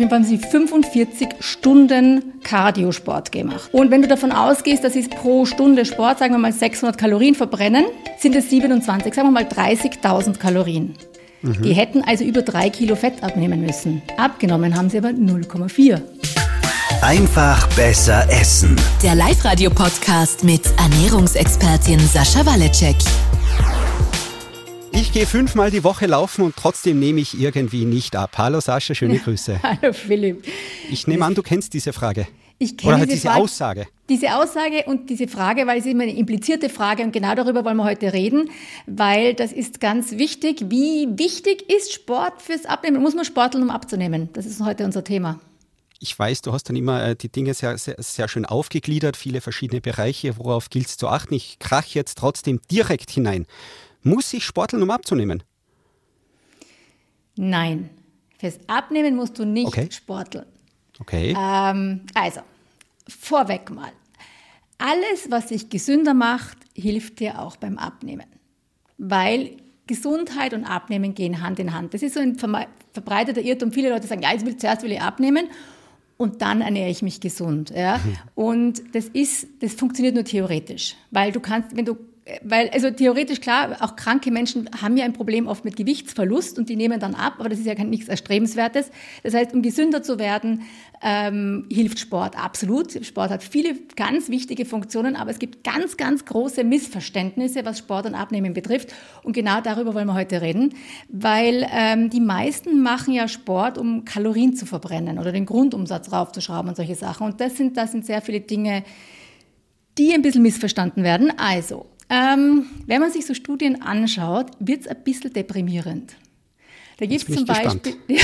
Auf jeden Fall haben sie 45 Stunden Cardiosport gemacht. Und wenn du davon ausgehst, dass sie pro Stunde Sport, sagen wir mal 600 Kalorien verbrennen, sind es 27, sagen wir mal 30.000 Kalorien. Mhm. Die hätten also über drei Kilo Fett abnehmen müssen. Abgenommen haben sie aber 0,4. Einfach besser essen. Der Live-Radio-Podcast mit Ernährungsexpertin Sascha Waleczek. Ich gehe fünfmal die Woche laufen und trotzdem nehme ich irgendwie nicht ab. Hallo Sascha, schöne Grüße. Hallo Philipp. Ich nehme an, du kennst diese Frage. Ich kenne Oder diese, diese Frage, Aussage. Diese Aussage und diese Frage, weil es ist immer eine implizierte Frage und genau darüber wollen wir heute reden, weil das ist ganz wichtig. Wie wichtig ist Sport fürs Abnehmen? Muss man sporteln, um abzunehmen? Das ist heute unser Thema. Ich weiß, du hast dann immer äh, die Dinge sehr, sehr, sehr schön aufgegliedert, viele verschiedene Bereiche, worauf gilt es zu achten. Ich krach jetzt trotzdem direkt hinein. Muss ich sporteln, um abzunehmen? Nein. Fürs Abnehmen musst du nicht Okay. sporteln. Okay. Ähm, also, vorweg mal. Alles, was dich gesünder macht, hilft dir auch beim Abnehmen. Weil Gesundheit und Abnehmen gehen Hand in Hand. Das ist so ein verbreiteter Irrtum. Viele Leute sagen, ja, jetzt will, zuerst will ich abnehmen und dann ernähre ich mich gesund. Ja? Und das ist, das funktioniert nur theoretisch. Weil du kannst, wenn du weil, also theoretisch klar, auch kranke Menschen haben ja ein Problem oft mit Gewichtsverlust und die nehmen dann ab, aber das ist ja nichts Erstrebenswertes. Das heißt, um gesünder zu werden, ähm, hilft Sport absolut. Sport hat viele ganz wichtige Funktionen, aber es gibt ganz, ganz große Missverständnisse, was Sport und Abnehmen betrifft. Und genau darüber wollen wir heute reden, weil ähm, die meisten machen ja Sport, um Kalorien zu verbrennen oder den Grundumsatz raufzuschrauben und solche Sachen. Und das sind, das sind sehr viele Dinge, die ein bisschen missverstanden werden. Also, ähm, wenn man sich so Studien anschaut, wird es ein bisschen deprimierend. Da gibt es zum. Beispiel,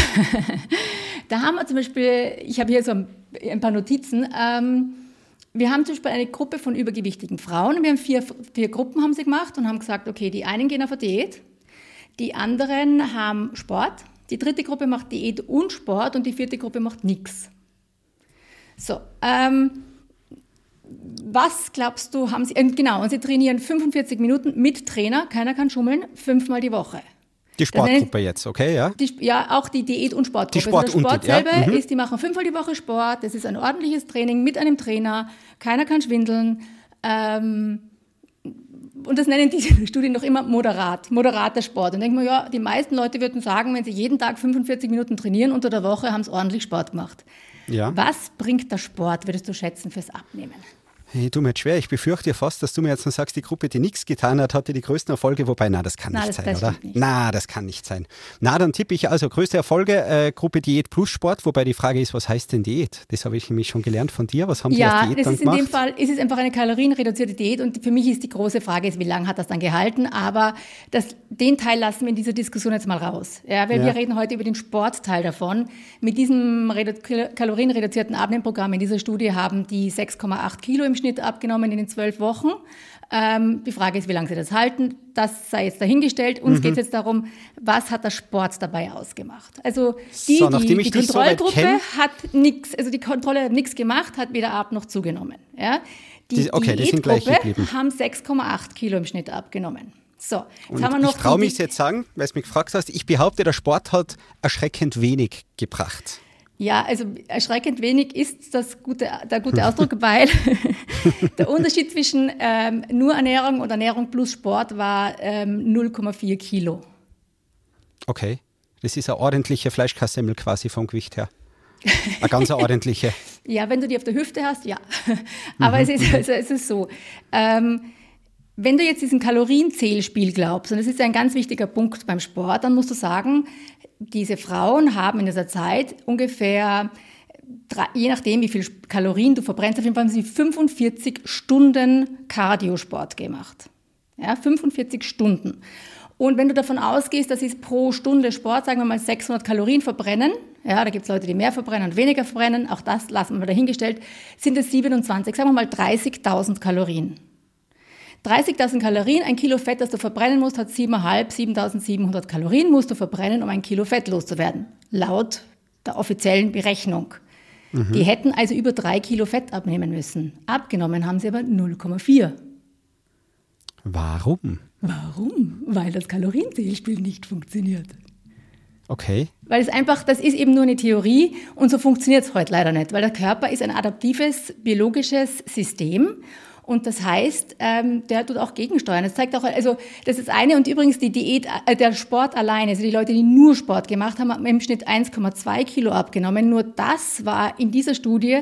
da haben wir zum Beispiel, ich habe hier so ein, ein paar Notizen, ähm, wir haben zum Beispiel eine Gruppe von übergewichtigen Frauen. Wir haben vier, vier Gruppen haben sie gemacht und haben gesagt, okay, die einen gehen auf eine Diät, die anderen haben Sport, die dritte Gruppe macht Diät und Sport und die vierte Gruppe macht nichts. So, ähm, was glaubst du, haben sie, äh, genau, und sie trainieren 45 Minuten mit Trainer, keiner kann schummeln, fünfmal die Woche. die Sportgruppe jetzt, okay, ja? Die, ja, auch die Diät- und Sportgruppe. Die Sport- also der und Sport die- ja, selber mhm. ist, die machen fünfmal die Woche Sport, das ist ein ordentliches Training mit einem Trainer, keiner kann schwindeln. Ähm, und das nennen diese Studien noch immer moderat, moderater Sport. Und denken wir, ja, die meisten Leute würden sagen, wenn sie jeden Tag 45 Minuten trainieren unter der Woche, haben sie ordentlich Sport gemacht. Ja. Was bringt der Sport, würdest du schätzen, fürs Abnehmen? Hey, du mir jetzt schwer. Ich befürchte fast, dass du mir jetzt noch sagst, die Gruppe, die nichts getan hat, hatte die größten Erfolge. Wobei, na, das kann Na, nicht das- sein, oder? nicht. Na, das kann nicht sein. Na, dann tippe ich also größte Erfolge, äh, Gruppe Diät plus Sport. Wobei die Frage ist, was heißt denn Diät? Das habe ich nämlich schon gelernt von dir. Was haben die Ja, als Diät das dann ist in gemacht? dem Fall, ist es einfach eine kalorienreduzierte Diät und für mich ist die große Frage, ist, wie lange hat das dann gehalten? Aber das, den Teil lassen wir in dieser Diskussion jetzt mal raus. Ja, weil Ja. wir reden heute über den Sportteil davon. Mit diesem redu kalorienreduzierten Abnehmprogramm in dieser Studie haben die 6,8 Kilo im Schnitt abgenommen in den zwölf Wochen. Ähm, die Frage ist, wie lange sie das halten. Das sei jetzt dahingestellt. Mhm. Uns geht es jetzt darum, was hat der Sport dabei ausgemacht? Also die, So, die, die so Kontrollgruppe kenn- hat nichts, also die Kontrolle hat nichts gemacht, hat weder ab noch zugenommen. Ja? Die, Die- okay, Diätgruppe haben 6,8 Kilo im Schnitt abgenommen. So, jetzt haben wir noch ich traue mich jetzt sagen, weil du mich gefragt hast, ich behaupte, der Sport hat erschreckend wenig gebracht. Ja, also erschreckend wenig ist das gute, der gute Ausdruck, weil der Unterschied zwischen ähm, nur Ernährung und Ernährung plus Sport war ähm, 0,4 Kilo. Okay. Das ist eine ordentliche Fleischkassemmel quasi vom Gewicht her. Eine ganz ordentliche. Ja, wenn du die auf der Hüfte hast, ja. Aber es, ist, also es ist so. Ähm, wenn du jetzt diesen Kalorienzählspiel glaubst, und das ist ein ganz wichtiger Punkt beim Sport, dann musst du sagen, diese Frauen haben in dieser Zeit ungefähr, je nachdem, wie viel Kalorien du verbrennst, auf jeden Fall haben sie 45 Stunden Cardiosport gemacht. Ja, 45 Stunden. Und wenn du davon ausgehst, dass sie pro Stunde Sport, sagen wir mal, 600 Kalorien verbrennen, ja, da gibt es Leute, die mehr verbrennen und weniger verbrennen, auch das lassen wir dahingestellt, sind es 27, sagen wir mal 30.000 Kalorien. 30.000 Kalorien, ein Kilo Fett, das du verbrennen musst, hat 7,5, 7.700 Kalorien musst du verbrennen, um ein Kilo Fett loszuwerden. Laut der offiziellen Berechnung. Die hätten also über drei Kilo Fett abnehmen müssen. Abgenommen haben sie aber 0,4. Warum? Warum? Weil das Kalorienzählspiel nicht funktioniert. Okay. Weil es einfach, das ist eben nur eine Theorie und so funktioniert es heute leider nicht, weil der Körper ist ein adaptives biologisches System und das heißt, ähm, der tut auch gegensteuern. Das zeigt auch, also das ist eine und übrigens die Diät, äh, der Sport alleine, also die Leute, die nur Sport gemacht haben, haben im Schnitt 1,2 Kilo abgenommen. Nur das war in dieser Studie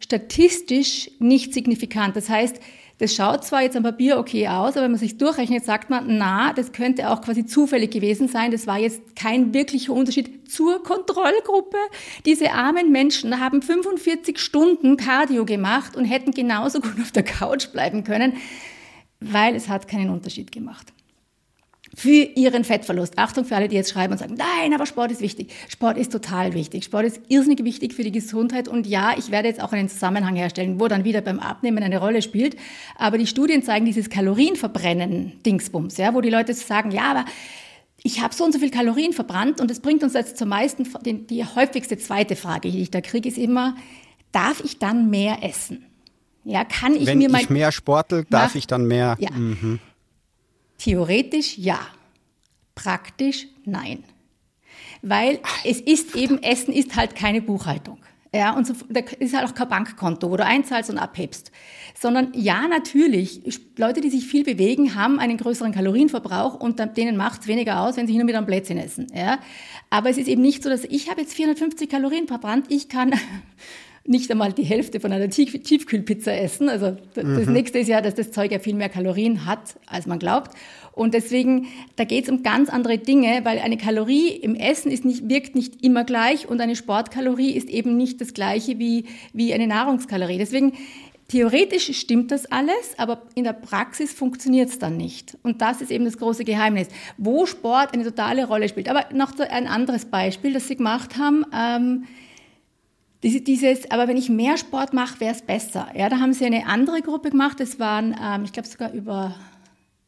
statistisch nicht signifikant. Das heißt, das schaut zwar jetzt am Papier okay aus, aber wenn man sich durchrechnet, sagt man, na, das könnte auch quasi zufällig gewesen sein. Das war jetzt kein wirklicher Unterschied zur Kontrollgruppe. Diese armen Menschen haben 45 Stunden Cardio gemacht und hätten genauso gut auf der Couch bleiben können, weil es hat keinen Unterschied gemacht für ihren Fettverlust. Achtung für alle, die jetzt schreiben und sagen, nein, aber Sport ist wichtig. Sport ist total wichtig. Sport ist irrsinnig wichtig für die Gesundheit. Und ja, ich werde jetzt auch einen Zusammenhang herstellen, wo dann wieder beim Abnehmen eine Rolle spielt. Aber die Studien zeigen dieses Kalorienverbrennen Dingsbums, ja, wo die Leute sagen, ja, aber ich habe so und so viel Kalorien verbrannt und das bringt uns jetzt zur meisten, die, häufigste zweite Frage, die ich da kriege, ist immer, darf ich dann mehr essen? Ja, kann ich Wenn mir mein... ich mehr sportel, darf ich dann mehr... Ja. Mhm. Theoretisch ja, praktisch nein. Weil es ist eben, Essen ist halt keine Buchhaltung. Ja, und so, da ist halt auch kein Bankkonto, wo du einzahlst und abhebst. Sondern ja, natürlich, Leute, die sich viel bewegen, haben einen größeren Kalorienverbrauch und denen macht es weniger aus, wenn sie hin und wieder ein Plätzchen essen. Ja. Aber es ist eben nicht so, dass ich habe jetzt 450 Kalorien verbrannt, ich kann nicht einmal die Hälfte von einer Tiefkühlpizza essen. Also das mhm. nächste ist ja, dass das Zeug ja viel mehr Kalorien hat, als man glaubt. Und deswegen, da geht es um ganz andere Dinge, weil eine Kalorie im Essen ist nicht, wirkt nicht immer gleich und eine Sportkalorie ist eben nicht das gleiche wie, wie eine Nahrungskalorie. Deswegen, theoretisch stimmt das alles, aber in der Praxis funktioniert es dann nicht. Und das ist eben das große Geheimnis, wo Sport eine totale Rolle spielt. Aber noch ein anderes Beispiel, das Sie gemacht haben. Ähm, dieses, aber wenn ich mehr Sport mache, wäre es besser. Ja, da haben sie eine andere Gruppe gemacht. Das waren, ähm, ich glaube sogar über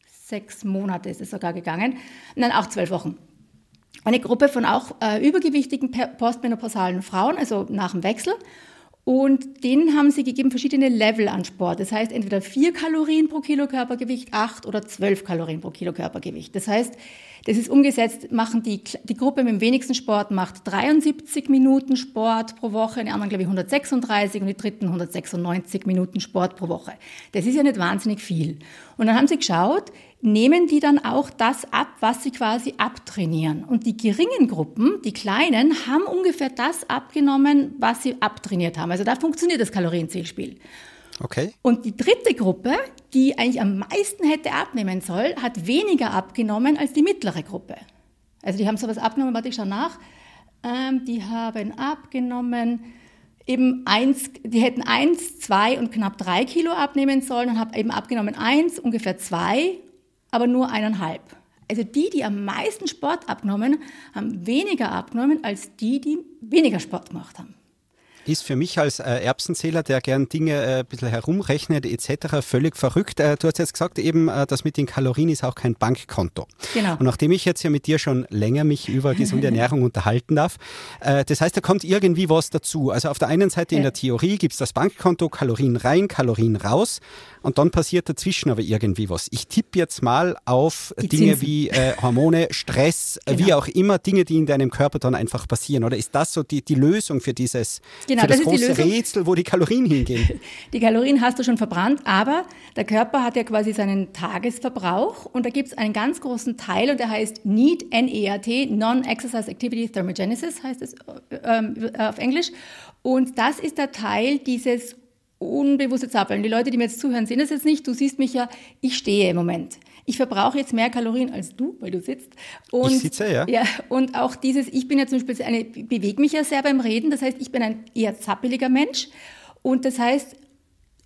sechs Monate ist es sogar gegangen. Nein, auch zwölf Wochen. Eine Gruppe von auch äh, übergewichtigen postmenopausalen Frauen, also nach dem Wechsel. Und denen haben sie gegeben verschiedene Level an Sport. Das heißt entweder vier Kalorien pro Kilo Körpergewicht, acht oder zwölf Kalorien pro Kilo Körpergewicht. Das heißt, das ist umgesetzt, machen die, die Gruppe mit dem wenigsten Sport macht 73 Minuten Sport pro Woche, die anderen glaube ich 136 und die dritten 196 Minuten Sport pro Woche. Das ist ja nicht wahnsinnig viel. Und dann haben sie geschaut, nehmen die dann auch das ab, was sie quasi abtrainieren. Und die geringen Gruppen, die kleinen, haben ungefähr das abgenommen, was sie abtrainiert haben. Also da funktioniert das Kalorienzielspiel. Okay. Und die dritte Gruppe, die eigentlich am meisten hätte abnehmen sollen, hat weniger abgenommen als die mittlere Gruppe. Also die haben sowas abgenommen, warte ich schau nach. Ähm, die haben abgenommen eben eins, die hätten eins, zwei und knapp drei Kilo abnehmen sollen und haben eben abgenommen eins, ungefähr zwei aber nur eineinhalb. Also die, die am meisten Sport abgenommen, haben weniger abgenommen als die, die weniger Sport gemacht haben ist für mich als äh, Erbsenzähler, der gern Dinge äh, ein bisschen herumrechnet etc., völlig verrückt. Äh, du hast jetzt gesagt, eben äh, das mit den Kalorien ist auch kein Bankkonto. Genau. Und nachdem ich jetzt ja mit dir schon länger mich über gesunde Ernährung unterhalten darf, äh, das heißt, da kommt irgendwie was dazu. Also auf der einen Seite in der Theorie gibt es das Bankkonto, Kalorien rein, Kalorien raus und dann passiert dazwischen aber irgendwie was. Ich tippe jetzt mal auf die Dinge Zinsen. wie äh, Hormone, Stress, genau. wie auch immer, Dinge, die in deinem Körper dann einfach passieren. Oder ist das so die, die Lösung für dieses genau, für das, das große Rätsel, wo die Kalorien hingehen? Die Kalorien hast du schon verbrannt, aber der Körper hat ja quasi seinen Tagesverbrauch und da gibt es einen ganz großen Teil und der heißt NEAT, N-E-A-T, Non-Exercise Activity Thermogenesis heißt es äh, äh, auf Englisch. Und das ist der Teil dieses unbewusste Zappeln. Die Leute, die mir jetzt zuhören, sehen das jetzt nicht. Du siehst mich ja, ich stehe im Moment. Ich verbrauche jetzt mehr Kalorien als du, weil du sitzt. Und, ich sitze, ja. ja. Und auch dieses, ich bin ja zum Beispiel eine, bewege mich ja sehr beim Reden. Das heißt, ich bin ein eher zappeliger Mensch. Und das heißt,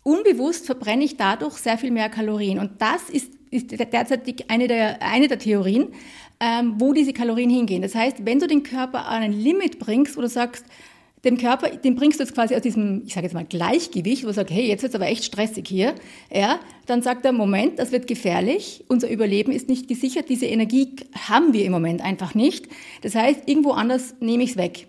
unbewusst verbrenne ich dadurch sehr viel mehr Kalorien. Und das ist, ist derzeit eine der, eine der Theorien, ähm, wo diese Kalorien hingehen. Das heißt, wenn du den Körper an ein Limit bringst, wo du sagst, dem Körper, den bringst du jetzt quasi aus diesem, ich sage jetzt mal Gleichgewicht, wo er sagt, hey, jetzt wird es aber echt stressig hier, ja, dann sagt er, Moment, das wird gefährlich, unser Überleben ist nicht gesichert, diese Energie haben wir im Moment einfach nicht. Das heißt, irgendwo anders nehme ich es weg.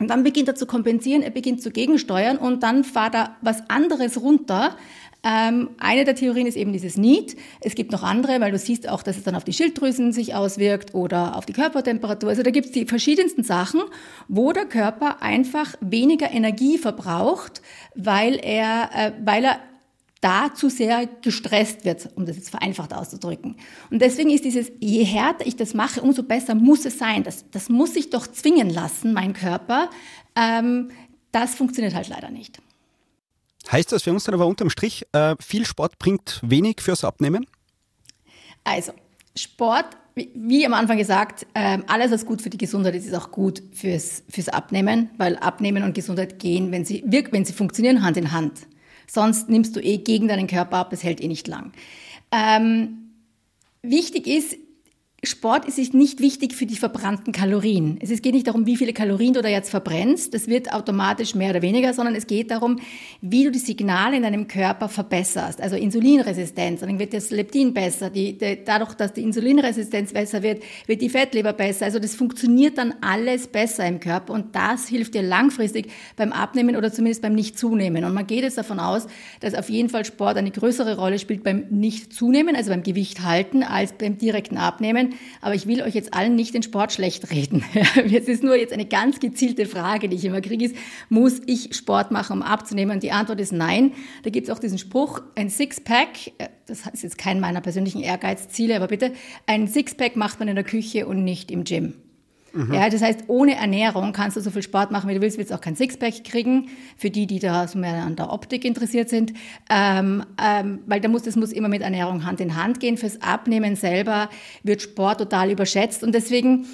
Und dann beginnt er zu kompensieren, er beginnt zu gegensteuern und dann fahrt er was anderes runter, Ähm, eine der Theorien ist eben dieses NEAT. Es gibt noch andere, weil du siehst auch, dass es dann auf die Schilddrüsen sich auswirkt oder auf die Körpertemperatur. Also da gibt es die verschiedensten Sachen, wo der Körper einfach weniger Energie verbraucht, weil er, äh, weil er da zu sehr gestresst wird, um das jetzt vereinfacht auszudrücken. Und deswegen ist dieses, je härter ich das mache, umso besser muss es sein. Das, das muss ich doch zwingen lassen, mein Körper. Ähm, das funktioniert halt leider nicht. Heißt das für uns dann aber unterm Strich, äh, viel Sport bringt wenig fürs Abnehmen? Also, Sport, wie am Anfang gesagt, äh, alles, was gut für die Gesundheit ist, ist auch gut fürs, fürs Abnehmen, weil Abnehmen und Gesundheit gehen, wenn sie, wenn sie funktionieren, Hand in Hand. Sonst nimmst du eh gegen deinen Körper ab, das hält eh nicht lang. Ähm, wichtig ist, Sport ist nicht wichtig für die verbrannten Kalorien. Es geht nicht darum, wie viele Kalorien du da jetzt verbrennst. Das wird automatisch mehr oder weniger, sondern es geht darum, wie du die Signale in deinem Körper verbesserst. Also Insulinresistenz, dann wird das Leptin besser. Die, die, dadurch, dass die Insulinresistenz besser wird, wird die Fettleber besser. Also das funktioniert dann alles besser im Körper und das hilft dir langfristig beim Abnehmen oder zumindest beim Nicht-Zunehmen. Und man geht jetzt davon aus, dass auf jeden Fall Sport eine größere Rolle spielt beim Nicht-Zunehmen, also beim Gewicht halten, als beim direkten Abnehmen. Aber ich will euch jetzt allen nicht den Sport schlecht reden. Es ist nur jetzt eine ganz gezielte Frage, die ich immer kriege, ist, muss ich Sport machen, um abzunehmen? Und die Antwort ist nein. Da gibt es auch diesen Spruch, ein Sixpack, äh, das ist jetzt kein meiner persönlichen Ehrgeizziele, aber bitte, ein Sixpack macht man in der Küche und nicht im Gym. Mhm. Ja, das heißt, ohne Ernährung kannst du so viel Sport machen, wie du willst, willst auch kein Sixpack kriegen, für die, die da so mehr an der Optik interessiert sind. Ähm, ähm, weil da muss, das muss immer mit Ernährung Hand in Hand gehen. Fürs Abnehmen selber wird Sport total überschätzt. Und deswegen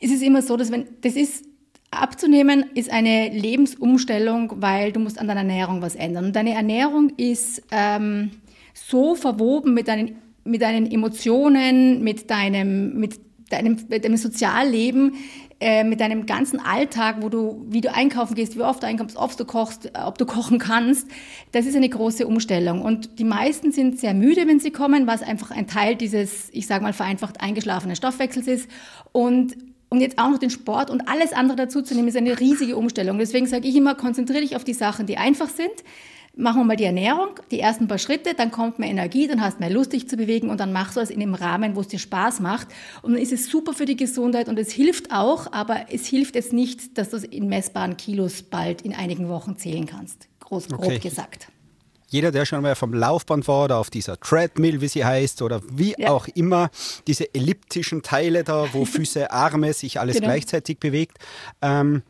ist es immer so, dass wenn, das ist, abzunehmen ist eine Lebensumstellung, weil du musst an deiner Ernährung was ändern. Und deine Ernährung ist ähm, so verwoben mit deinen mit deinen Emotionen, mit deinem, mit deinem, deinem Sozialleben, äh, mit deinem ganzen Alltag, wo du, wie du einkaufen gehst, wie oft du einkommst, ob du kochst, äh, ob du kochen kannst, das ist eine große Umstellung. Und die meisten sind sehr müde, wenn sie kommen, was einfach ein Teil dieses, ich sage mal vereinfacht, eingeschlafenen Stoffwechsels ist. Und und jetzt auch noch den Sport und alles andere dazu zu nehmen, ist eine riesige Umstellung. Deswegen sage ich immer, konzentriere dich auf die Sachen, die einfach sind machen wir mal die Ernährung, die ersten paar Schritte, dann kommt mehr Energie, dann hast du mehr Lust, dich zu bewegen und dann machst du es in dem Rahmen, wo es dir Spaß macht. Und dann ist es super für die Gesundheit und es hilft auch, aber es hilft jetzt nicht, dass du es in messbaren Kilos bald in einigen Wochen zählen kannst. Groß, grob okay. gesagt. Jeder, der schon mal vom Laufband war oder auf dieser Treadmill, wie sie heißt, oder wie ja. auch immer, diese elliptischen Teile da, wo Füße, Arme sich alles genau. gleichzeitig bewegt. Ähm,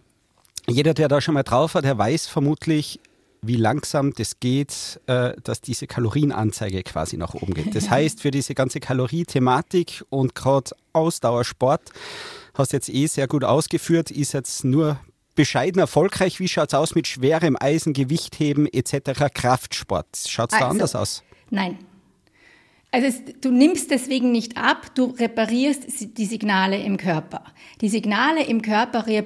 jeder, der da schon mal drauf war, der weiß vermutlich, wie langsam das geht, äh, dass diese Kalorienanzeige quasi nach oben geht. Das heißt, für diese ganze Kalorie-Thematik und gerade Ausdauersport, hast jetzt eh sehr gut ausgeführt, ist jetzt nur bescheiden erfolgreich. Wie schaut es aus mit schwerem Eisen, Gewichtheben etc., Kraftsport? Schaut es also, da anders aus? Nein. Also es, du nimmst deswegen nicht ab, du reparierst die Signale im Körper. Die Signale im Körper äh,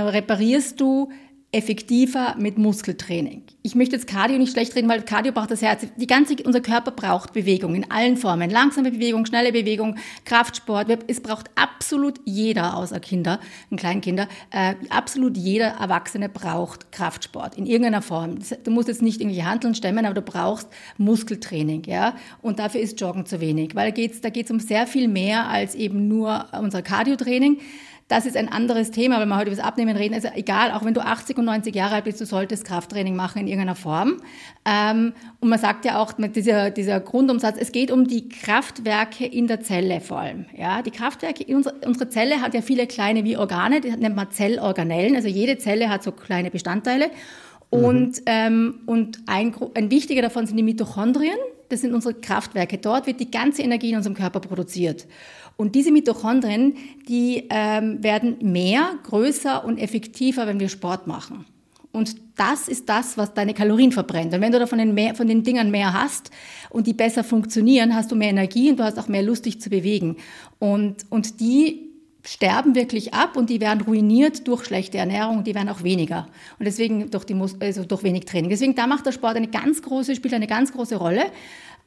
reparierst du effektiver mit Muskeltraining. Ich möchte jetzt Cardio nicht schlecht reden, weil Cardio braucht das Herz. Die ganze, unser Körper braucht Bewegung in allen Formen. Langsame Bewegung, schnelle Bewegung, Kraftsport. Es braucht absolut jeder, außer Kinder Kleinkinder, äh, absolut jeder Erwachsene braucht Kraftsport in irgendeiner Form. Du musst jetzt nicht irgendwie Handeln stemmen, aber du brauchst Muskeltraining, ja. Und dafür ist Joggen zu wenig, weil da geht's, da geht's um sehr viel mehr als eben nur unser Cardio-Training. Das ist ein anderes Thema, wenn wir heute über das Abnehmen reden. Also egal, auch wenn du 80 und 90 Jahre alt bist, du solltest Krafttraining machen in irgendeiner Form. Ähm, und man sagt ja auch mit dieser, dieser Grundumsatz, es geht um die Kraftwerke in der Zelle vor allem. Ja, die Kraftwerke, unsere, unsere Zelle hat ja viele kleine wie Organe, die nennt man Zellorganellen. Also jede Zelle hat so kleine Bestandteile. Und, mhm. ähm, und ein, ein wichtiger davon sind die Mitochondrien. Das sind unsere Kraftwerke. Dort wird die ganze Energie in unserem Körper produziert. Und diese Mitochondrien, die ähm, werden mehr, größer und effektiver, wenn wir Sport machen. Und das ist das, was deine Kalorien verbrennt. Und wenn du davon den, mehr, von den Dingern mehr hast und die besser funktionieren, hast du mehr Energie und du hast auch mehr Lust, dich zu bewegen. Und, und die sterben wirklich ab und die werden ruiniert durch schlechte Ernährung die werden auch weniger. Und deswegen durch, die, also durch wenig Training. Deswegen da macht der Sport eine ganz große, spielt eine ganz große Rolle.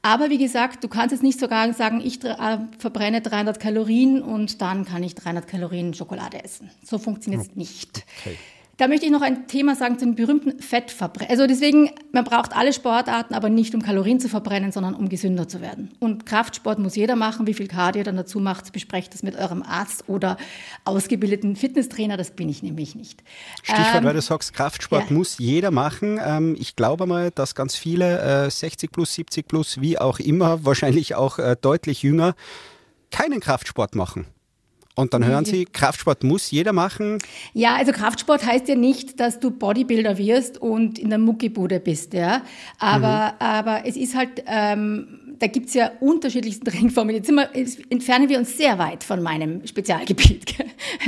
Aber wie gesagt, du kannst jetzt nicht sogar sagen, ich äh, verbrenne 300 Kalorien und dann kann ich 300 Kalorien Schokolade essen. So funktioniert es nicht. Okay. Da möchte ich noch ein Thema sagen zum berühmten Fettverbrennen. Also deswegen, man braucht alle Sportarten, aber nicht um Kalorien zu verbrennen, sondern um gesünder zu werden. Und Kraftsport muss jeder machen. Wie viel Cardio dann dazu macht, besprecht das mit eurem Arzt oder ausgebildeten Fitnesstrainer. Das bin ich nämlich nicht. Stichwort, ähm, weil du sagst, Kraftsport ja. muss jeder machen. Ähm, ich glaube mal, dass ganz viele äh, 60 plus, 70 plus, wie auch immer, wahrscheinlich auch äh, deutlich jünger, keinen Kraftsport machen. Und dann hören Sie, Kraftsport muss jeder machen? Ja, also Kraftsport heißt ja nicht, dass du Bodybuilder wirst und in der Muckibude bist, ja. Aber, mhm. aber es ist halt, ähm, da gibt's ja unterschiedlichste Trinkformen. Jetzt, wir, jetzt, entfernen wir uns sehr weit von meinem Spezialgebiet.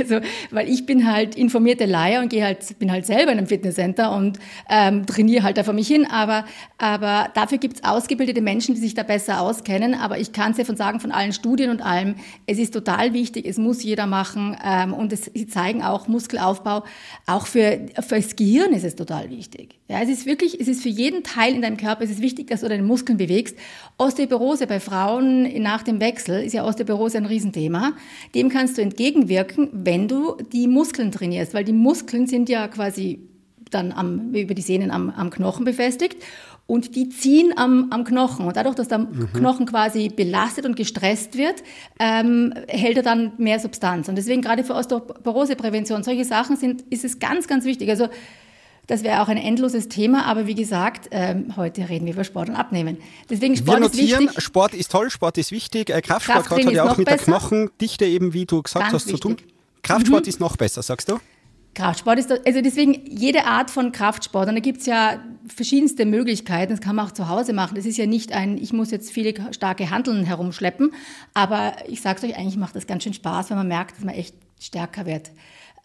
Also, weil ich bin halt informierte Laie und halt, bin halt selber in einem Fitnesscenter und ähm, trainiere halt da vor mich hin. Aber, aber dafür gibt's ausgebildete Menschen, die sich da besser auskennen. Aber ich kann es ja von sagen, von allen Studien und allem, es ist total wichtig, es muss jeder machen. Ähm, und es, sie zeigen auch Muskelaufbau. Auch für, für das Gehirn ist es total wichtig. Ja, es ist wirklich, es ist für jeden Teil in deinem Körper, es ist wichtig, dass du deine Muskeln bewegst. Osteoporose bei Frauen nach dem Wechsel ist ja Osteoporose ein Riesenthema. Dem kannst du entgegenwirken, wenn du die Muskeln trainierst, weil die Muskeln sind ja quasi dann am, über die Sehnen am, am Knochen befestigt und die ziehen am, am Knochen. Und dadurch, dass der mhm. Knochen quasi belastet und gestresst wird, ähm, hält er dann mehr Substanz. Und deswegen gerade für Osteoporoseprävention, solche Sachen sind, ist es ganz, ganz wichtig. Also das wäre auch ein endloses Thema, aber wie gesagt, ähm, heute reden wir über Sport und Abnehmen. Deswegen Sport wir notieren, ist wichtig. Sport ist toll, Sport ist wichtig. Äh, Kraftsport hat ja auch mit besser. der Knochendichte eben, wie du gesagt Ganz hast, wichtig. zu tun. Kraftsport mhm. ist noch besser, sagst du? Kraftsport ist, also deswegen jede Art von Kraftsport. Und da gibt's ja verschiedenste Möglichkeiten. Das kann man auch zu Hause machen. Das ist ja nicht ein, ich muss jetzt viele starke Handeln herumschleppen. Aber ich sag's euch, eigentlich macht das ganz schön Spaß, wenn man merkt, dass man echt stärker wird.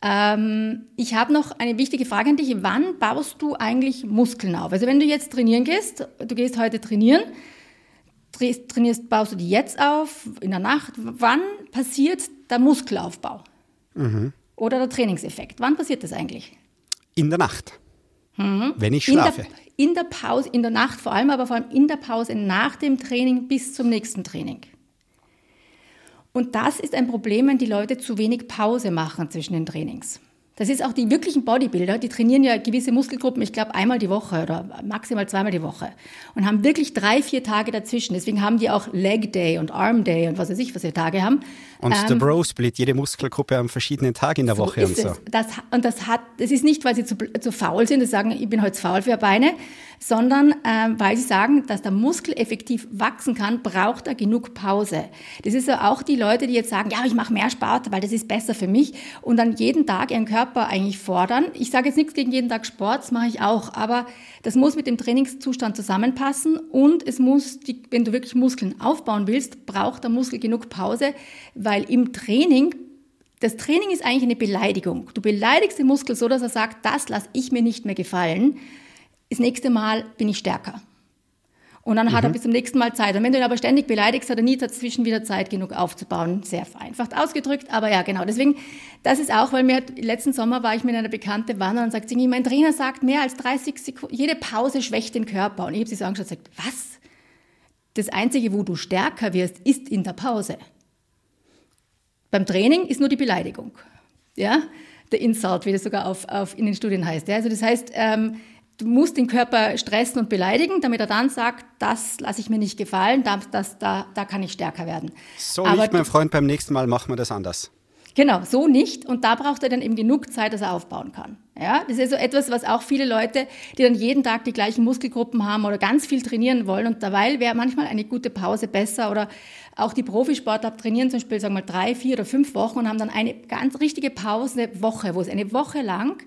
Ähm, ich habe noch eine wichtige Frage an dich. Wann baust du eigentlich Muskeln auf? Also wenn du jetzt trainieren gehst, du gehst heute trainieren, trainierst, baust du die jetzt auf, in der Nacht. Wann passiert der Muskelaufbau? Mhm. Oder der Trainingseffekt? Wann passiert das eigentlich? In der Nacht. Mhm. Wenn ich schlafe. In der, in der Pause, in der Nacht vor allem, aber vor allem in der Pause nach dem Training bis zum nächsten Training. Und das ist ein Problem, wenn die Leute zu wenig Pause machen zwischen den Trainings. Das ist auch die wirklichen Bodybuilder, die trainieren ja gewisse Muskelgruppen, ich glaube einmal die Woche oder maximal zweimal die Woche und haben wirklich drei, vier Tage dazwischen. Deswegen haben die auch Leg Day und Arm Day und was weiß ich, was für Tage haben. Und ähm, der Bro Split, jede Muskelgruppe am verschiedenen Tag in der so Woche und so. Das, und das hat, das ist nicht, weil sie zu, zu faul sind, das sagen, ich bin heute faul für Beine, sondern ähm, weil sie sagen, dass der Muskel effektiv wachsen kann, braucht er genug Pause. Das ist ja auch die Leute, die jetzt sagen, ja, ich mache mehr Sport, weil das ist besser für mich und dann jeden Tag ihren Körper eigentlich fordern. Ich sage jetzt nichts gegen jeden Tag Sport, das mache ich auch, aber das muss mit dem Trainingszustand zusammenpassen und es muss, die, wenn du wirklich Muskeln aufbauen willst, braucht der Muskel genug Pause, weil im Training das Training ist eigentlich eine Beleidigung. Du beleidigst den Muskel so, dass er sagt, das lasse ich mir nicht mehr gefallen das nächste Mal bin ich stärker. Und dann mhm. hat er mhm. bis zum nächsten Mal Zeit. Und wenn du ihn aber ständig beleidigst, hat er nie dazwischen wieder Zeit genug aufzubauen. Sehr vereinfacht ausgedrückt, aber ja, genau. Deswegen, das ist auch, weil mir letzten Sommer war ich mit einer Bekannten wandern und sagt sie, mein Trainer sagt, mehr als 30 Sekunden, jede Pause schwächt den Körper. Und ich habe sie so angeschaut und gesagt, was? Das Einzige, wo du stärker wirst, ist in der Pause. Beim Training ist nur die Beleidigung. Ja? Der Insult, wie das sogar auf, auf in den Studien heißt. Ja? Also das heißt, ähm, du musst den Körper stressen und beleidigen, damit er dann sagt, das lasse ich mir nicht gefallen, das, das, da, da kann ich stärker werden. So Aber nicht, mein Freund, beim nächsten Mal machen wir das anders. Genau, so nicht. Und da braucht er dann eben genug Zeit, dass er aufbauen kann. Ja, das ist so etwas, was auch viele Leute, die dann jeden Tag die gleichen Muskelgruppen haben oder ganz viel trainieren wollen. Und dabei wäre manchmal eine gute Pause besser oder auch die Profisportler trainieren zum Beispiel, sagen wir mal, drei, vier oder fünf Wochen und haben dann eine ganz richtige Pause, Woche, wo es eine Woche lang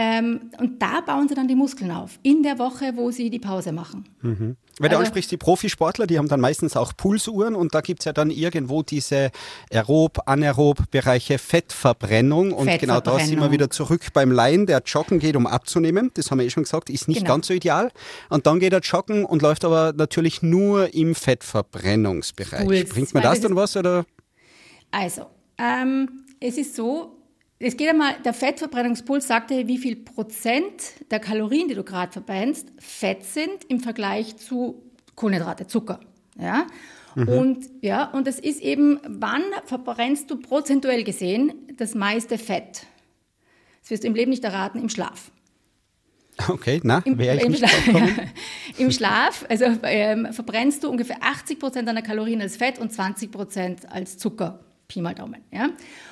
ähm, und da bauen sie dann die Muskeln auf, in der Woche, wo sie die Pause machen. Mhm. Wenn du also, ansprichst, die Profisportler, die haben dann meistens auch Pulsuhren und da gibt es ja dann irgendwo diese aerob, anaerob Bereiche Fettverbrennung und Fettverbrennung. genau da sind wir wieder zurück beim Laien, der joggen geht, um abzunehmen. Das haben wir eh schon gesagt, ist nicht genau. ganz so ideal. Und dann geht er joggen und läuft aber natürlich nur im Fettverbrennungsbereich. Puls, Bringt mir das dann was oder? Also, ähm, es ist so, es geht einmal, der Fettverbrennungspuls sagt dir, wie viel Prozent der Kalorien, die du gerade verbrennst, Fett sind im Vergleich zu Kohlenhydrate, Zucker. Ja? Mhm. Und, ja, und das ist eben, wann verbrennst du prozentuell gesehen das meiste Fett? das wirst du im Leben nicht erraten, im Schlaf. Okay, na, Im, wäre ich im, nicht Schlaf, drauf Im Schlaf also, ähm, verbrennst du ungefähr 80 Prozent deiner Kalorien als Fett und 20 Prozent als Zucker. Pi mal Daumen. Ja?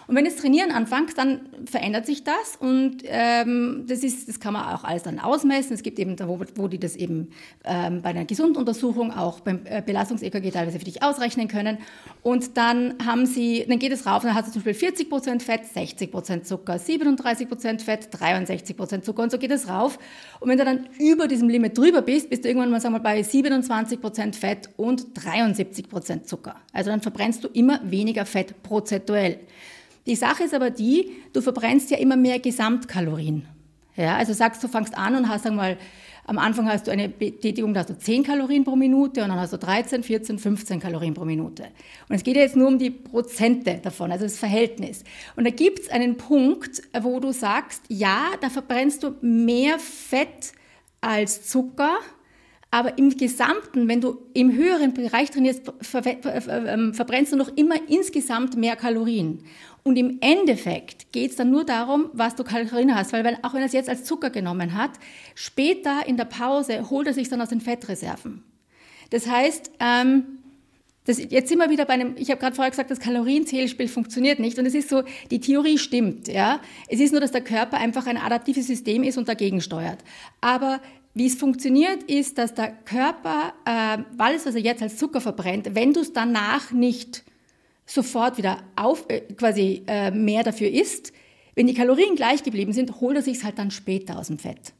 Und wenn das Trainieren anfängst, dann verändert sich das und ähm, das, ist, das kann man auch alles dann ausmessen. Es gibt eben, wo, wo die das eben ähm, bei einer Gesunduntersuchung auch beim äh, Belastungs-EKG teilweise für dich ausrechnen können. Und dann haben sie, dann geht es rauf, dann hast du zum Beispiel 40 Prozent Fett, 60 Prozent Zucker, 37 Prozent Fett, 63 Prozent Zucker und so geht es rauf. Und wenn du dann über diesem Limit drüber bist, bist du irgendwann mal, sagen wir mal, bei 27 Prozent Fett und 73 Prozent Zucker. Also dann verbrennst du immer weniger Fett prozentuell. Die Sache ist aber die, du verbrennst ja immer mehr Gesamtkalorien. Ja, also sagst du, fangst an und hast, wir mal, am Anfang hast du eine Betätigung, da hast du 10 Kalorien pro Minute und dann hast du 13, 14, 15 Kalorien pro Minute. Und es geht ja jetzt nur um die Prozente davon, also das Verhältnis. Und da gibt es einen Punkt, wo du sagst, ja, da verbrennst du mehr Fett als Zucker, aber im Gesamten, wenn du im höheren Bereich trainierst, ähm, verbrennst du noch immer insgesamt mehr Kalorien. Und im Endeffekt geht es dann nur darum, was du Kalorien hast. Weil wenn, auch wenn er es jetzt als Zucker genommen hat, später in der Pause holt er sich dann aus den Fettreserven. Das heißt, ähm, das, jetzt sind wir wieder bei einem, ich habe gerade vorher gesagt, das Kalorienzählspiel funktioniert nicht. Und es ist so, die Theorie stimmt. Ja? Es ist nur, dass der Körper einfach ein adaptives System ist und dagegen steuert. Aber wie es funktioniert, ist, dass der Körper äh, alles, was er jetzt als Zucker verbrennt, wenn du es danach nicht sofort wieder auf, äh, quasi äh, mehr dafür isst, wenn die Kalorien gleich geblieben sind, holt er sich halt dann später aus dem Fett.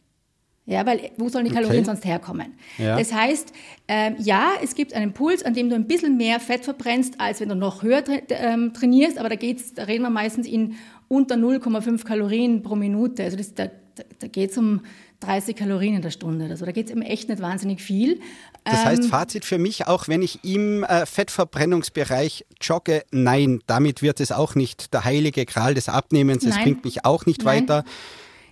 Ja, weil wo sollen die Kalorien okay. sonst herkommen? Ja. Das heißt, ähm, ja, es gibt einen Puls, an dem du ein bisschen mehr Fett verbrennst, als wenn du noch höher tra ähm, trainierst, aber da geht's, da reden wir meistens in unter 0,5 Kalorien pro Minute. Also das, da, da geht es um 30 Kalorien in der Stunde oder so. Da geht es eben echt nicht wahnsinnig viel. Das heißt, ähm, Fazit für mich, auch wenn ich im äh, Fettverbrennungsbereich jogge, nein, damit wird es auch nicht der heilige Gral des Abnehmens. Es bringt mich auch nicht nein. weiter.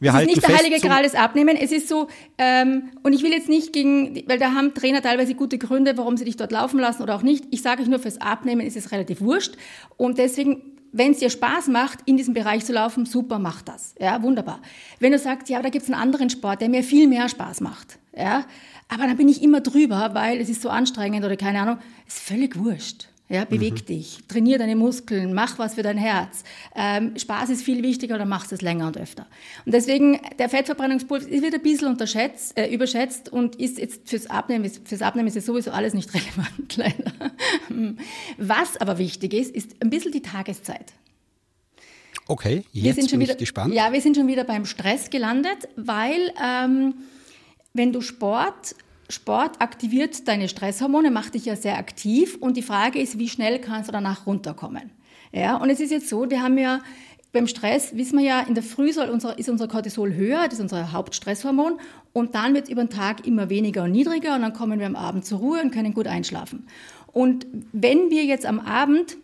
Wir es ist nicht der heilige Gral des Abnehmen. Es ist so, ähm, und ich will jetzt nicht gegen, weil da haben Trainer teilweise gute Gründe, warum sie dich dort laufen lassen oder auch nicht. Ich sage euch nur, fürs Abnehmen ist es relativ wurscht. Und deswegen wenn es dir Spaß macht, in diesem Bereich zu laufen, super, mach das. Ja, wunderbar. Wenn du sagst, ja, da gibt es einen anderen Sport, der mir viel mehr Spaß macht, ja, aber dann bin ich immer drüber, weil es ist so anstrengend oder keine Ahnung, ist völlig wurscht. Ja, beweg mhm. dich, trainier deine Muskeln, mach was für dein Herz. Ähm, Spaß ist viel wichtiger, dann machst du es länger und öfter. Und deswegen, der Fettverbrennungspuls ist wieder ein bisschen unterschätzt, äh, überschätzt und ist jetzt fürs Abnehmen, fürs Abnehmen ist es sowieso alles nicht relevant, leider. Was aber wichtig ist, ist ein bisschen die Tageszeit. Okay, jetzt wir sind schon bin wieder, ich gespannt. Ja, wir sind schon wieder beim Stress gelandet, weil ähm, wenn du Sport Sport aktiviert deine Stresshormone, macht dich ja sehr aktiv und die Frage ist, wie schnell kannst du danach runterkommen? Ja, und es ist jetzt so, wir haben ja beim Stress, wissen wir ja, in der Früh soll unser, ist unser Cortisol höher, das ist unser Hauptstresshormon und dann wird über den Tag immer weniger und niedriger und dann kommen wir am Abend zur Ruhe und können gut einschlafen. Und wenn wir jetzt am Abend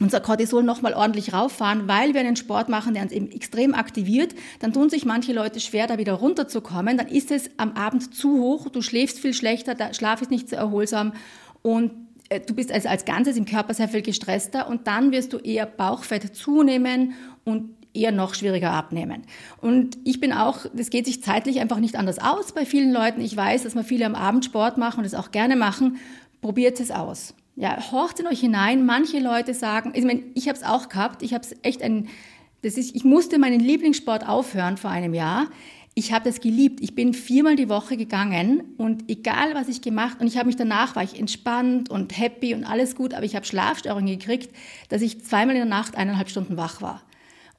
unser Cortisol nochmal ordentlich rauffahren, weil wir einen Sport machen, der uns eben extrem aktiviert, dann tun sich manche Leute schwer, da wieder runterzukommen. Dann ist es am Abend zu hoch, du schläfst viel schlechter, der Schlaf ist nicht so erholsam und äh, du bist also als Ganzes im Körper sehr viel gestresster und dann wirst du eher Bauchfett zunehmen und eher noch schwieriger abnehmen. Und ich bin auch, das geht sich zeitlich einfach nicht anders aus bei vielen Leuten. Ich weiß, dass man viele am Abend Sport machen und das auch gerne machen. Probiert es aus. Ja, horcht in euch hinein. Manche Leute sagen, ich meine, ich habe es auch gehabt. Ich habe es echt ein, das ist, ich musste meinen Lieblingssport aufhören vor einem Jahr. Ich habe das geliebt. Ich bin viermal die Woche gegangen und egal was ich gemacht und ich habe mich danach war ich entspannt und happy und alles gut, aber ich habe Schlafstörungen gekriegt, dass ich zweimal in der Nacht eineinhalb Stunden wach war.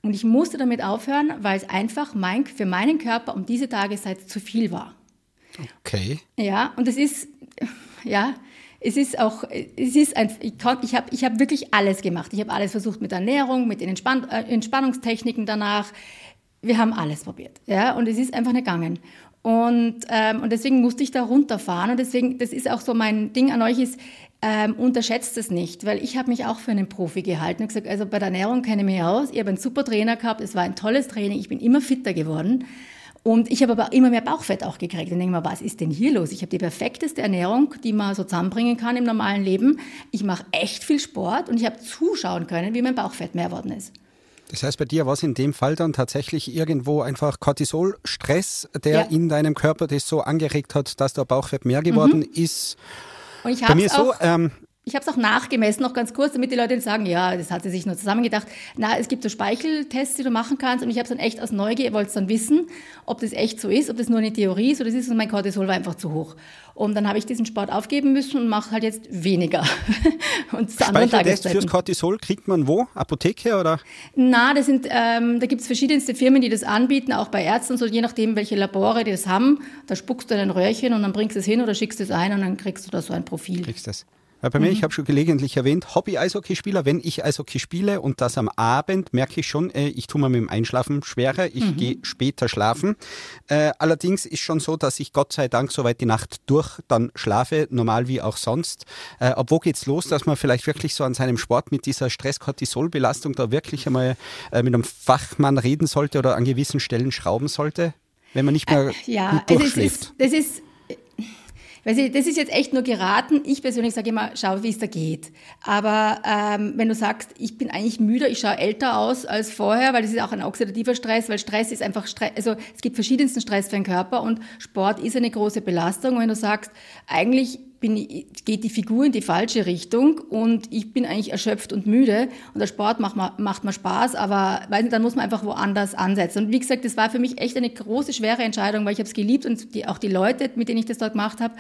Und ich musste damit aufhören, weil es einfach mein, für meinen Körper um diese Tageszeit zu viel war. Okay. Ja, und es ist, ja, es ist auch, es ist ein, ich, ich habe ich hab wirklich alles gemacht. Ich habe alles versucht mit Ernährung, mit den Entspann, äh, Entspannungstechniken danach. Wir haben alles probiert, ja, und es ist einfach nicht gegangen. Und, ähm, und deswegen musste ich da runterfahren. Und deswegen, das ist auch so mein Ding an euch ist, ähm, unterschätzt es nicht, weil ich habe mich auch für einen Profi gehalten und gesagt, also bei der Ernährung kenne ich mich aus. Ich habe einen super Trainer gehabt, es war ein tolles Training, ich bin immer fitter geworden. Und ich habe aber immer mehr Bauchfett auch gekriegt. Und denke mir, was ist denn hier los? Ich habe die perfekteste Ernährung, die man so zusammenbringen kann im normalen Leben. Ich mache echt viel Sport und ich habe zuschauen können, wie mein Bauchfett mehr geworden ist. Das heißt, bei dir war es in dem Fall dann tatsächlich irgendwo einfach Cortisolstress, der Ja. in deinem Körper das so angeregt hat, dass der Bauchfett mehr geworden Mhm. ist. Und ich habe ist so, auch, ähm, ich habe es auch nachgemessen, noch ganz kurz, damit die Leute nicht sagen, ja, das hat sie sich nur zusammengedacht. Na, es gibt so Speicheltests, die du machen kannst und ich habe es dann echt aus Neugier, wollte es dann wissen, ob das echt so ist, ob das nur eine Theorie ist oder das ist und mein Cortisol war einfach zu hoch. Und dann habe ich diesen Sport aufgeben müssen und mache halt jetzt weniger. und zu anderen Speicheltest Tageszeiten. fürs Cortisol kriegt man wo? Apotheke oder? Na, das sind, ähm, da gibt's verschiedenste Firmen, die das anbieten, auch bei Ärzten so, je nachdem, welche Labore die das haben. Da spuckst du in ein Röhrchen und dann bringst du es hin oder schickst es ein und dann kriegst du da so ein Profil. Kriegst das? Bei mir, Mhm. ich habe schon gelegentlich erwähnt, Hobby-Eishockeyspieler, wenn ich Eishockey spiele und das am Abend, merke ich schon, äh, ich tue mir mit dem Einschlafen schwerer, ich Mhm. gehe später schlafen. Äh, allerdings ist schon so, dass ich Gott sei Dank soweit die Nacht durch dann schlafe, normal wie auch sonst. Äh, ab wo geht's los, dass man vielleicht wirklich so an seinem Sport mit dieser Stress-Cortisol-Belastung da wirklich einmal äh, mit einem Fachmann reden sollte oder an gewissen Stellen schrauben sollte, wenn man nicht mehr Äh, Ja, gut also es ist, das ist, weiß ich, das ist jetzt echt nur geraten. Ich persönlich sage immer, schau, wie es da geht. Aber ähm, wenn du sagst, ich bin eigentlich müder, ich schaue älter aus als vorher, weil das ist auch ein oxidativer Stress, weil Stress ist einfach Stress, also es gibt verschiedensten Stress für den Körper und Sport ist eine große Belastung. Und wenn du sagst, eigentlich bin, geht die Figur in die falsche Richtung und ich bin eigentlich erschöpft und müde und der Sport macht, ma- macht mir Spaß, aber weiß nicht, dann muss man einfach woanders ansetzen. Und wie gesagt, das war für mich echt eine große, schwere Entscheidung, weil ich habe es geliebt und die, auch die Leute, mit denen ich das dort gemacht habe.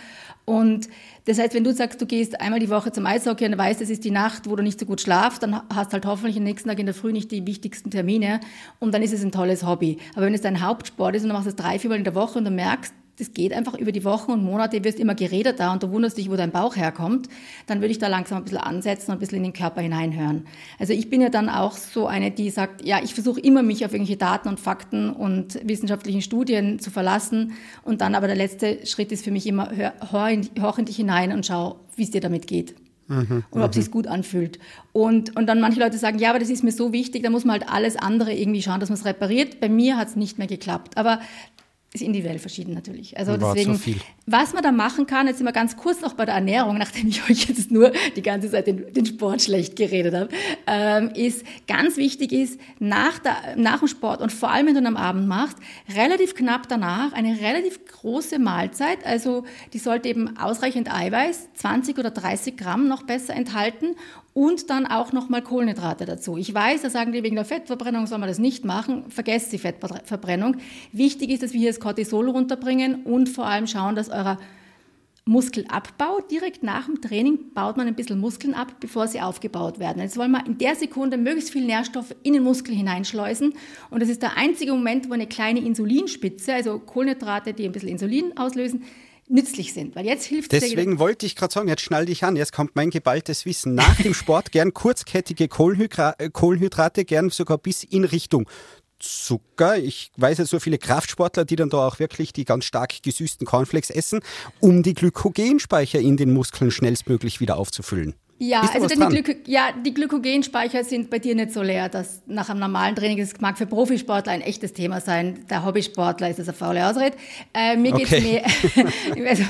Und das heißt, wenn du sagst, du gehst einmal die Woche zum Eishockey und weißt, es ist die Nacht, wo du nicht so gut schlafst, dann hast halt hoffentlich am nächsten Tag in der Früh nicht die wichtigsten Termine und dann ist es ein tolles Hobby. Aber wenn es dein Hauptsport ist und du machst es drei, viermal in der Woche und du merkst, das geht einfach über die Wochen und Monate, wirst immer geredet da und du wunderst dich, wo dein Bauch herkommt, dann würde ich da langsam ein bisschen ansetzen und ein bisschen in den Körper hineinhören. Also ich bin ja dann auch so eine, die sagt, ja, ich versuche immer mich auf irgendwelche Daten und Fakten und wissenschaftlichen Studien zu verlassen und dann aber der letzte Schritt ist für mich immer, hör, hör in, hör in dich hinein und schau, wie es dir damit geht. und ob es sich gut anfühlt. Und, und dann manche Leute sagen, ja, aber das ist mir so wichtig, da muss man halt alles andere irgendwie schauen, dass man es repariert. Bei mir hat es nicht mehr geklappt. Aber ist individuell verschieden natürlich. Also War deswegen, was man da machen kann, jetzt sind wir ganz kurz noch bei der Ernährung, nachdem ich euch jetzt nur die ganze Zeit den, den Sport schlecht geredet habe, ähm, ist ganz wichtig ist, nach, der, nach dem Sport und vor allem, wenn du ihn am Abend machst, relativ knapp danach eine relativ große Mahlzeit, also die sollte eben ausreichend Eiweiß, 20 oder 30 Gramm noch besser enthalten und dann auch nochmal Kohlenhydrate dazu. Ich weiß, da sagen die wegen der Fettverbrennung soll man das nicht machen. Vergesst die Fettverbrennung. Wichtig ist, dass wir hier das Cortisol runterbringen und vor allem schauen, dass euer Muskelabbau direkt nach dem Training baut man ein bisschen Muskeln ab, bevor sie aufgebaut werden. Jetzt wollen wir in der Sekunde möglichst viel Nährstoffe in den Muskel hineinschleusen und das ist der einzige Moment, wo eine kleine Insulinspitze, also Kohlenhydrate, die ein bisschen Insulin auslösen, nützlich sind. Weil jetzt hilft Deswegen wollte ich gerade sagen, jetzt schnall dich an, jetzt kommt mein geballtes Wissen. Nach dem Sport gern kurzkettige Kohlenhydra äh, Kohlenhydrate, gern sogar bis in Richtung Zucker. Ich weiß ja so viele Kraftsportler, die dann da auch wirklich die ganz stark gesüßten Cornflakes essen, um die Glykogenspeicher in den Muskeln schnellstmöglich wieder aufzufüllen. Ja, Ist also was die? Glyko ja, die Glykogenspeicher sind bei dir nicht so leer, dass nach einem normalen Training, das mag für Profisportler ein echtes Thema sein, der Hobbysportler ist das eine faule Ausrede. Äh, mir geht's Okay. mehr, also,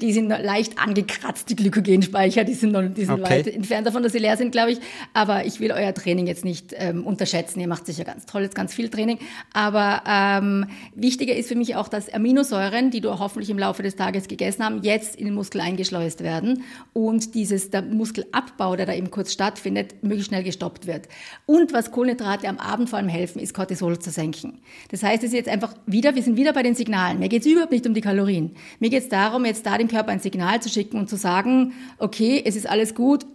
die sind leicht angekratzt, die Glykogenspeicher, die sind, noch, die sind Okay. weit entfernt davon, dass sie leer sind, glaube ich. Aber ich will euer Training jetzt nicht ähm, unterschätzen. Ihr macht sicher ganz tolles, ganz viel Training. Aber ähm, wichtiger ist für mich auch, dass Aminosäuren, die du hoffentlich im Laufe des Tages gegessen haben, jetzt in den Muskel eingeschleust werden und dieses, der Muskelabbau, der da eben kurz stattfindet, möglichst schnell gestoppt wird. Und was Kohlenhydrate am Abend vor allem helfen, ist Cortisol zu senken. Das heißt, es ist jetzt einfach wieder, wir sind wieder bei den Signalen. Mir geht es überhaupt nicht um die Kalorien. Mir geht es darum, jetzt da dem Körper ein Signal zu schicken und zu sagen, okay, es ist alles gut,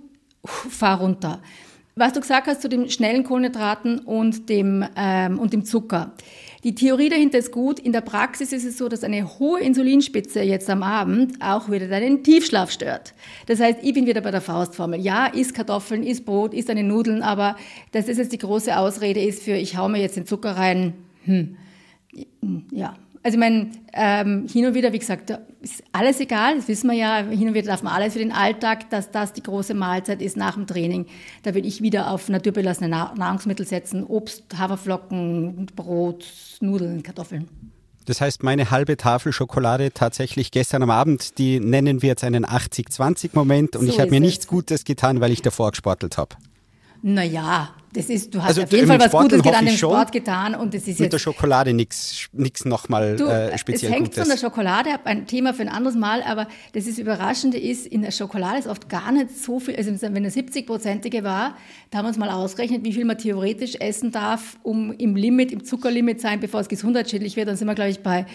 fahr runter. Was du gesagt hast zu den schnellen Kohlenhydraten und dem, ähm, und dem Zucker. Die Theorie dahinter ist gut. In der Praxis ist es so, dass eine hohe Insulinspitze jetzt am Abend auch wieder deinen Tiefschlaf stört. Das heißt, ich bin wieder bei der Faustformel. Ja, isst Kartoffeln, isst Brot, isst deine Nudeln, aber dass das jetzt die große Ausrede ist für, ich hau mir jetzt den Zucker rein. Hm. Ja, also ich meine, ähm, hin und wieder, wie gesagt, ist alles egal, das wissen wir ja, hin und wieder darf man alles für den Alltag, dass das die große Mahlzeit ist nach dem Training. Da würde ich wieder auf naturbelassene Na Nahrungsmittel setzen, Obst, Haferflocken, Brot, Nudeln, Kartoffeln. Das heißt, meine halbe Tafel Schokolade tatsächlich gestern am Abend, die nennen wir jetzt einen 80-20-Moment und So ich habe mir es. nichts Gutes getan, weil ich davor gesportelt habe. Naja, das ist, du hast Also auf jeden Fall was Sporteln Gutes hoffe an dem. Sport getan und es ist Mit der jetzt Schokolade nichts nochmal äh, speziell es hängt Gutes. von der Schokolade ab, ein Thema für ein anderes Mal, aber das ist Überraschende ist, in der Schokolade ist oft gar nicht so viel, also wenn eine 70-prozentige war, da haben wir uns mal ausgerechnet, wie viel man theoretisch essen darf, um im Limit, im Zuckerlimit sein, bevor es gesundheitsschädlich wird, dann sind wir, glaube ich, bei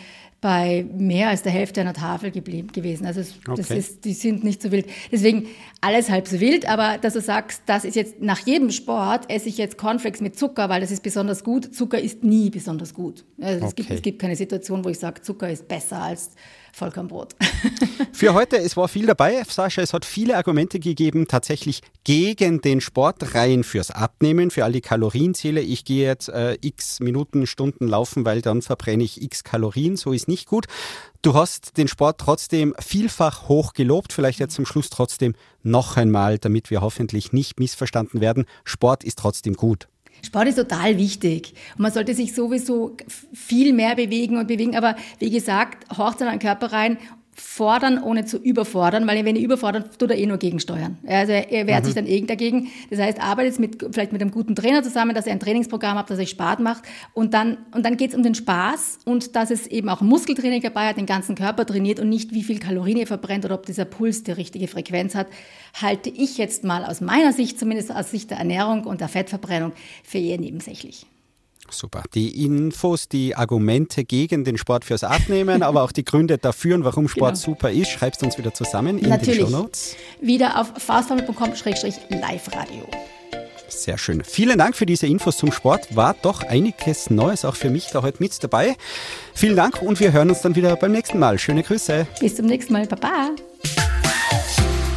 bei mehr als der Hälfte einer Tafel geblieben gewesen. Also es, das Okay. ist, die sind nicht so wild. Deswegen alles halb so wild, aber dass du sagst, das ist jetzt nach jedem Sport esse ich jetzt Cornflakes mit Zucker, weil das ist besonders gut. Zucker ist nie besonders gut. Also es, gibt, Okay. es gibt keine Situation, wo ich sage, Zucker ist besser als Vollkornbrot. Für heute, es war viel dabei, Sascha. Es hat viele Argumente gegeben, tatsächlich gegen den Sport, rein fürs Abnehmen, für all die Kalorienziele. Ich gehe jetzt äh, x Minuten, Stunden laufen, weil dann verbrenne ich x Kalorien. So ist nicht gut. Du hast den Sport trotzdem vielfach hoch gelobt. Vielleicht jetzt zum Schluss trotzdem noch einmal, damit wir hoffentlich nicht missverstanden werden. Sport ist trotzdem gut. Sport ist total wichtig. Und man sollte sich sowieso viel mehr bewegen und bewegen. Aber wie gesagt, horcht in den Körper rein, fordern, ohne zu überfordern, weil wenn ihr überfordert, tut er eh nur gegensteuern. Also er wehrt sich dann eh dagegen. Das heißt, arbeitet mit, vielleicht mit einem guten Trainer zusammen, dass er ein Trainingsprogramm hat, das euch Spaß macht. Und dann, und dann geht es um den Spaß und dass es eben auch Muskeltraining dabei hat, den ganzen Körper trainiert und nicht, wie viel Kalorien ihr verbrennt oder ob dieser Puls die richtige Frequenz hat, halte ich jetzt mal aus meiner Sicht, zumindest aus Sicht der Ernährung und der Fettverbrennung, für eher nebensächlich. Super. Die Infos, die Argumente gegen den Sport fürs Abnehmen, aber auch die Gründe dafür und warum Sport Genau. super ist, schreibst du uns wieder zusammen in den Natürlich. Shownotes. Wieder auf fastformel.com-live-radio. Sehr schön. Vielen Dank für diese Infos zum Sport. War doch einiges Neues auch für mich da heute mit dabei. Vielen Dank und wir hören uns dann wieder beim nächsten Mal. Schöne Grüße. Bis zum nächsten Mal. Baba.